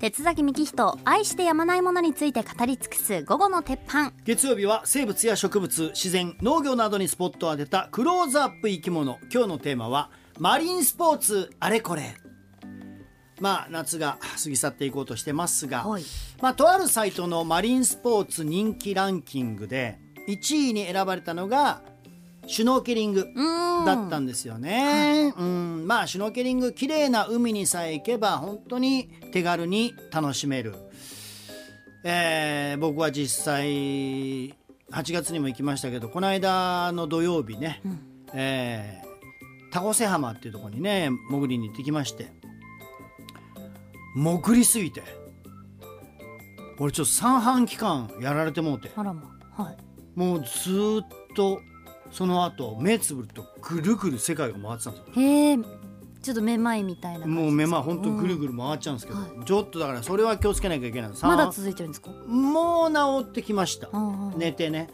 鉄崎幹人愛してやまないものについて語り尽くす午後の鉄板。月曜日は生物や植物自然農業などにスポットを当てたクローズアップ生き物。今日のテーマはマリンスポーツ。あれこれ。まあ夏が 過ぎ去っていこうとしてますが、はい。まあ、とあるサイトのマリンスポーツ人気ランキングで1位に選ばれたのがシュノーケリングうん。だったんですよね。うん、まあシュノーケリング綺麗な海にさえ行けば本当に手軽に楽しめる。えー僕は実際8月にも行きましたけどこの間の土曜日ね、えー田越浜っていうところにね潜りに行ってきまして潜りすぎて俺ちょっと三半規管やられてもうて。あらま。はい。もうずーっとその後目つぶるとぐるぐる世界が回ってたんですよ。へえちょっとめまいみたいなもう目まほんとぐるぐる回っちゃうんですけど、はちょっとだからそれは気をつけなきゃいけないまださ続いてるんですか？もう治ってきました。うんうん寝てね。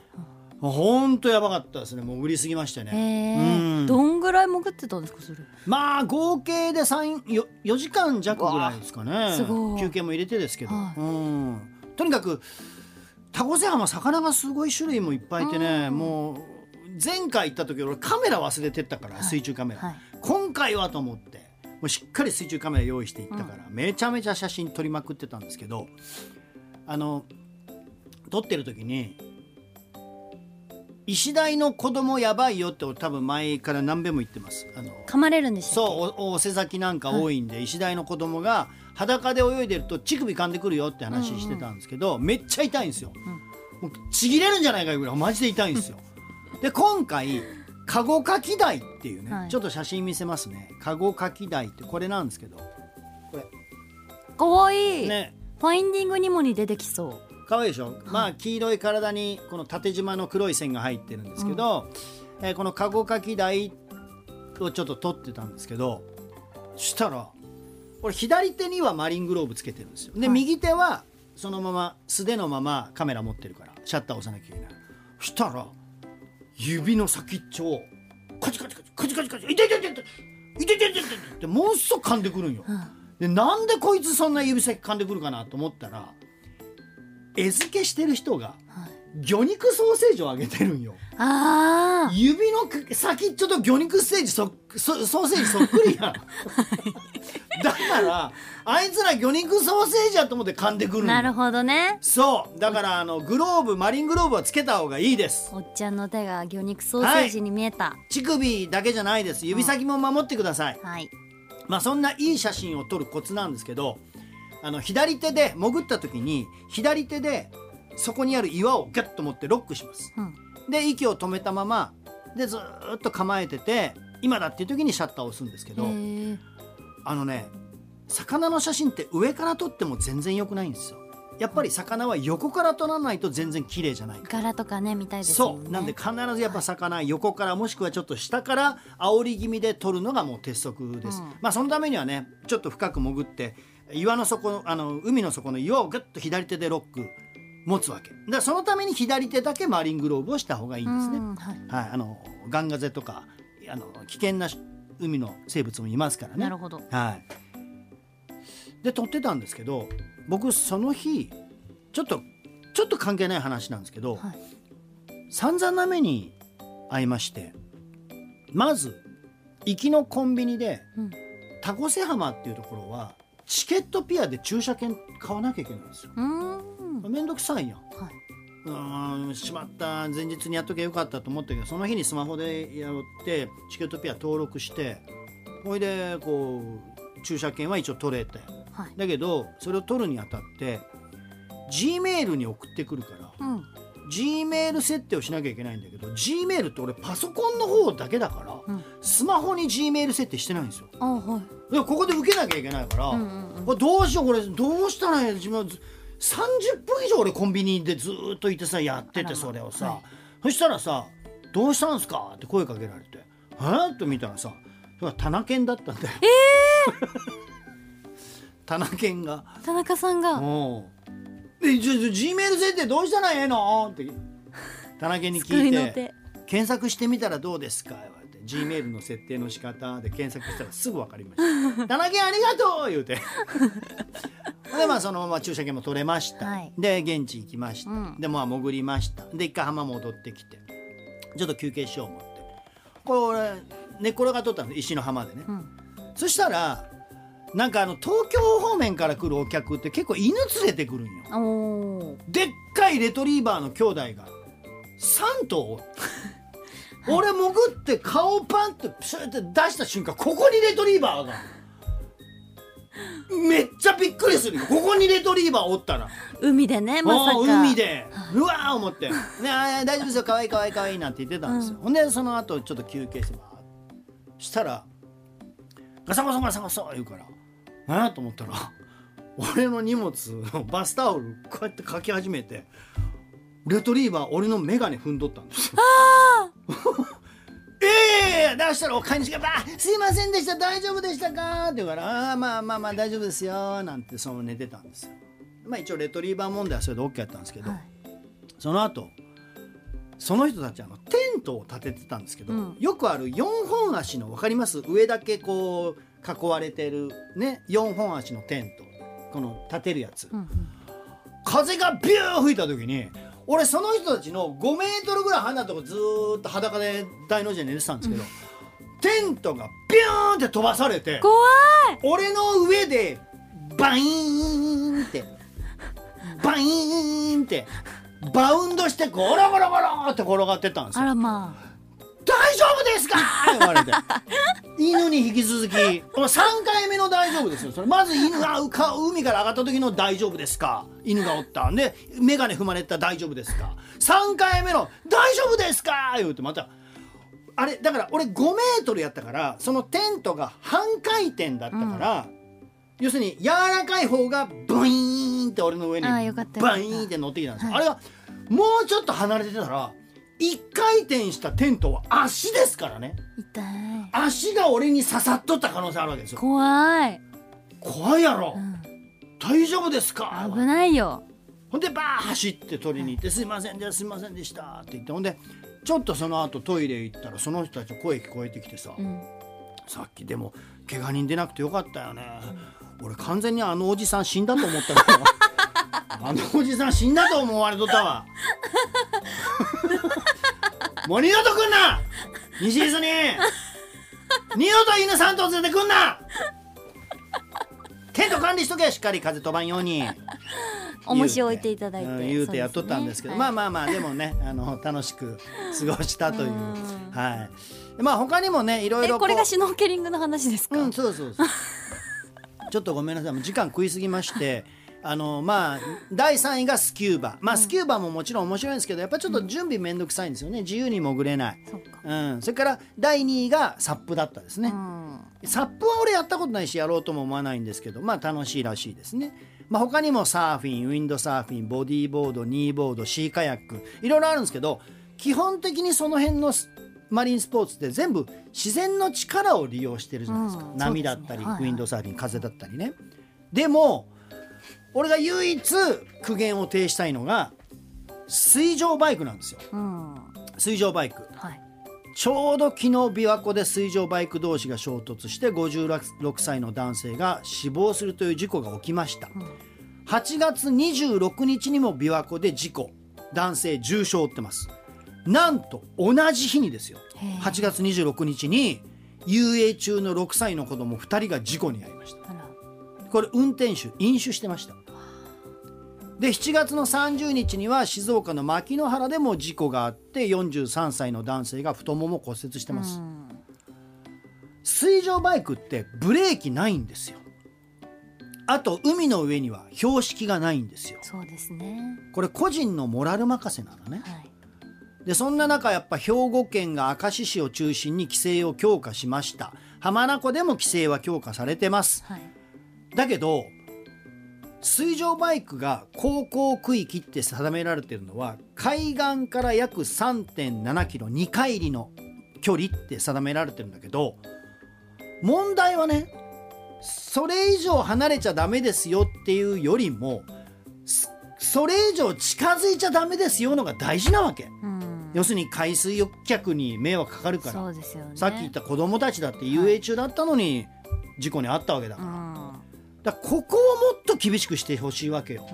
ほん。とやばかったですね。もう売りすぎましてへねえうん。どんぐらい潜ってたんですかそれ？まあ合計で3よ4時間弱ぐらいですかね。すごい。休憩も入れてですけど、はい。うん。とにかく田越浜魚がすごい種類もいっぱいいてねうん。もう前回行った時俺カメラ忘れてったから、はい。水中カメラ、はい。今回はと思ってもうしっかり水中カメラ用意していったから、めちゃめちゃ写真撮りまくってたんですけどあの撮ってる時に石鯛の子供やばいよって俺多分前から何べも言ってます。あの噛まれるんでしたっけ？そうおお瀬崎なんか多いんで、石鯛の子供が裸で泳いでると乳首噛んでくるよって話してたんですけど、めっちゃ痛いんですよ、もうちぎれるんじゃないかぐらいマジで痛いんですよで今回カゴカキダイっていうね、はい。ちょっと写真見せますね。カゴカキダイってこれなんですけど。こかわいい、れね。ファインディングにもに出てきそう。可愛いでしょ、まあ黄色い体にこの縦縞の黒い線が入ってるんですけど、えーこのカゴカキダイをちょっと撮ってたんですけどそしたらこれ左手にはマリングローブつけてるんですよ。で、はい。右手はそのまま素手のままカメラ持ってるからシャッター押さなきゃいけない。そしたら指の先っちょをカチカチカチカチカチカチ痛い痛い痛い痛い痛い痛い痛い痛い。ってものすごく噛んでくるんよ、うん。でなんでこいつそんな指先噛んでくるかなと思ったら餌付けしてる人がはい魚肉ソーセージをあげてるんよ。あ指の先っちょと魚肉ステージそそソーセージそっくりやん。だからあいつら魚肉ソーセージやと思って噛んでくるなるほどね。そう。だからあのグローブマリングローブはつけた方がいいです。おっちゃんの手が魚肉ソーセージに見えた。乳首だけじゃないです。指先も守ってください、はい、まあそんないい写真を撮るコツなんですけどあの左手で潜った時に左手でそこにある岩をギュッと持ってロックします。うん。で息を止めたままでずーっと構えてて今だっていう時にシャッターを押すんですけどあのね魚の写真って上から撮っても全然良くないんですよ。やっぱり魚は横から撮らないと全然綺麗じゃないから。柄とかね見たいですよね。そう。なんで必ずやっぱ魚横からもしくはちょっと下から煽り気味で撮るのがもう鉄則です、うん。まあそのためにはねちょっと深く潜って岩の底あの海の底の岩をグッと左手でロック持つわけ。だそのために左手だけマリングローブをした方がいいんですね、うんはい。はい、あのガンガゼとかあの危険な海の生物もいますからね。なるほど。はい、で撮ってたんですけど僕その日ちょっとちょっと関係ない話なんですけど、はい。散々な目に遭いましてまず行きのコンビニでうん。田越浜っていうところはチケットピアで駐車券買わなきゃいけないんですよ。うーんめんどくさいやん。はい。うーんしまった。前日にやっときゃよかったと思ったけどその日にスマホでやってチケットピア登録してほいでこう駐車券は一応取れて。はい。だけどそれを取るにあたって G メールに送ってくるからうん。G メール設定をしなきゃいけないんだけど G メールって俺パソコンの方だけだから、うん。スマホに G メール設定してないんですよ。あはい。でここで受けなきゃいけないから、うんうんうん。これどうしようこれどうしたらいい自分ず30分以上俺コンビニでずーっといてさやっててそれをさ、はい。そしたらさ「どうしたんすか?」って声かけられて「えっ?」と見たらさそれは棚犬だったんだよ。棚犬が。田中さんが。おう。で、じゃ、じゃ、G メール設定どうしたらええの？って、田中に聞いて、手。検索してみたらどうですか？言われて、G メールの設定の仕方で検索したらすぐ分かりました。田中ありがとう！言うて。でまあそのまま駐車券も取れました、はい。で現地行きました、うん。でまあ潜りました。で一回浜戻ってきて。ちょっと休憩しよう思って。これ俺寝っ転がっとったんです石の浜でね、うん。そしたらなんかあの東京方面から来るお客って結構犬連れてくるんよ。おー。でっかいレトリーバーの兄弟が3頭おる。俺潜って顔パンってプシュって出した瞬間ここにレトリーバーがめっちゃびっくりする。よここにレトリーバーおったら海でねまさか。もう海でうわー思って「ね大丈夫ですよ。かわいいかわいいかわいい」なんて言ってたんですよ、ほんでその後ちょっと休憩してしたらガサゴソガサゴソ言うから。何やと思ったら俺の荷物のバスタオルこうやってかき始めてレトリーバー俺の眼鏡踏んどったんですよ。ええ出したらお飼い主がバーすいませんでした大丈夫でしたか?」って言うから「ああまあまあまあ大丈夫ですよ」なんてその寝てたんですよ。まあ一応レトリーバー問題はそれで OK やったんですけど、はい。その後その人たちあのテントを立ててたんですけど、うん。よくある4本足の分かります？上だけこう囲われてるね4本足のテントこの立てるやつ、うんうん。風がビュー吹いた時に俺その人たちの5メートルぐらい離れたとこずーっと裸で大の字で寝てたんですけど、テントがビューンって飛ばされて怖い。俺の上でバイーンってバイーンってバウンドしてゴロゴロゴロって転がってったんですよ。あらま大丈夫ですか？言われて。犬に引き続き。この3回目の大丈夫ですよ。それまず犬が海から上がった時の大丈夫ですか？犬がおった。んで眼鏡踏まれてた大丈夫ですか？3回目の大丈夫ですか？言うてまたあれだから俺5メートルやったからそのテントが半回転だったから、要するに柔らかい方がブイーンって俺の上にバイーンって乗ってきたんですあれがもうちょっと離れてたら一回転したテントは足ですからね。あ痛い。足が俺に刺さっとった可能性あるわけですよ。怖い、怖いやろ、うん、大丈夫ですか？危ないよ。ほんでバー走って取りに行って「すいませんですいませんでした」って言ってほんでちょっとその後トイレ行ったらその人たちの声聞こえてきてさ、うん。さっきでも怪我人出なくてよかったよね、俺完全にあのおじさん死んだと思ったから あのおじさん死んだと思われとったわ もう二度と来んな！西伊豆に！二度と犬3頭連れてくんな！テント管理しとけ！しっかり風飛ばんように！重し置いていただいてうん言うてやっとったんですけど。まあまあまあでもねあの楽しく過ごしたという。うん。はい。まあ他にもねいろいろえこれがシュノーケリングの話ですか、うんそうそうそう。ちょっとごめんなさい。もう時間食いすぎましてあのまあ第3位がスキューバ。まあスキューバももちろん面白いんですけどやっぱちょっと準備めんどくさいんですよね。自由に潜れない、そうん、それから第2位がサップだったですね、うん。サップは俺やったことないしやろうとも思わないんですけどまあ楽しいらしいですね、まあ、他にもサーフィンウィンドサーフィンボディーボードニーボードシーカヤックいろいろあるんですけど基本的にその辺のスマリンスポーツって全部自然の力を利用してるじゃないですか、うん。波だったり、はい。ウィンドサーフィン風だったりね。でも俺が唯一苦言を呈したいのが水上バイクなんですよ。うん水上バイク。はい。ちょうど昨日琵琶湖で水上バイク同士が衝突して56歳の男性が死亡するという事故が起きました、8月26日にも琵琶湖で事故男性重傷を負ってます。なんと同じ日にですよ。へえ。8月26日に遊泳中の6歳の子供2人が事故に遭いました。これ運転手飲酒してましたで7月の30日には静岡の牧之原でも事故があって43歳の男性が太もも骨折してます、うん水上バイクってブレーキないんですよ。あと海の上には標識がないんですよ。そうですね。これ個人のモラル任せなのね。はい。でそんな中やっぱ兵庫県が明石市を中心に規制を強化しました。浜名湖でも規制は強化されてます。はい。だけど水上バイクが航行区域って定められてるのは海岸から約3.7キロ2海里の距離って定められてるんだけど問題はねそれ以上離れちゃダメですよっていうよりもそそれ以上近づいちゃダメですよのが大事なわけ。うん。要するに海水浴客に迷惑かかるから。ね。さっき言った子供たちだって遊泳中だったのに事故に遭ったわけだから。うんだここをもっと厳しくしてほしいわけよ、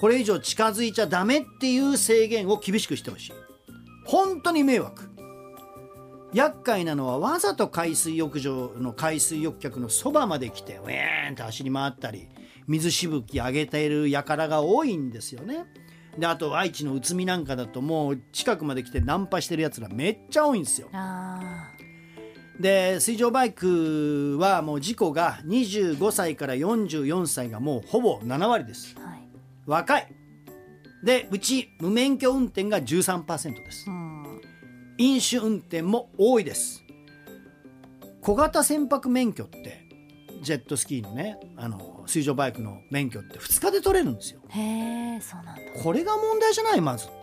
これ以上近づいちゃダメっていう制限を厳しくしてほしい。本当に迷惑。厄介なのはわざと海水浴場の海水浴客のそばまで来てウェーンって走り回ったり水しぶき上げている輩が多いんですよね。であと愛知の内海なんかだともう近くまで来てナンパしてるやつらめっちゃ多いんですよ。あで水上バイクはもう事故が25歳から44歳がもうほぼ7割です。ーはい。若い。でうち無免許運転が13%です。うん。飲酒運転も多いです。小型船舶免許ってジェットスキーのねあの水上バイクの免許って2日で取れるんですよ。へえそうなんだ。これが問題じゃない？まずって、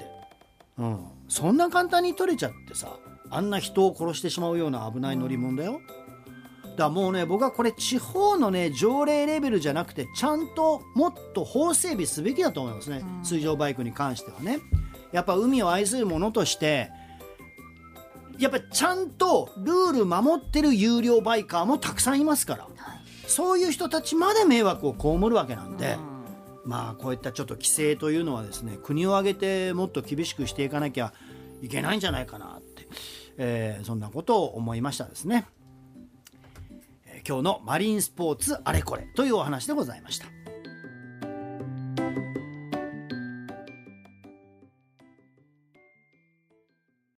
うん、そんな簡単に取れちゃってさあんな人を殺してしまうような危ない乗り物だよ、だからもうね僕はこれ地方のね条例レベルじゃなくてちゃんともっと法整備すべきだと思いますね、うん。水上バイクに関してはね。やっぱ海を愛する者としてやっぱちゃんとルール守ってる有料バイカーもたくさんいますから。はい。そういう人たちまで迷惑を被るわけなんで、うん。まあこういったちょっと規制というのはですね国を挙げてもっと厳しくしていかなきゃいけないんじゃないかなえーそんなことを思いましたですね、えー今日のマリンスポーツあれこれというお話でございました。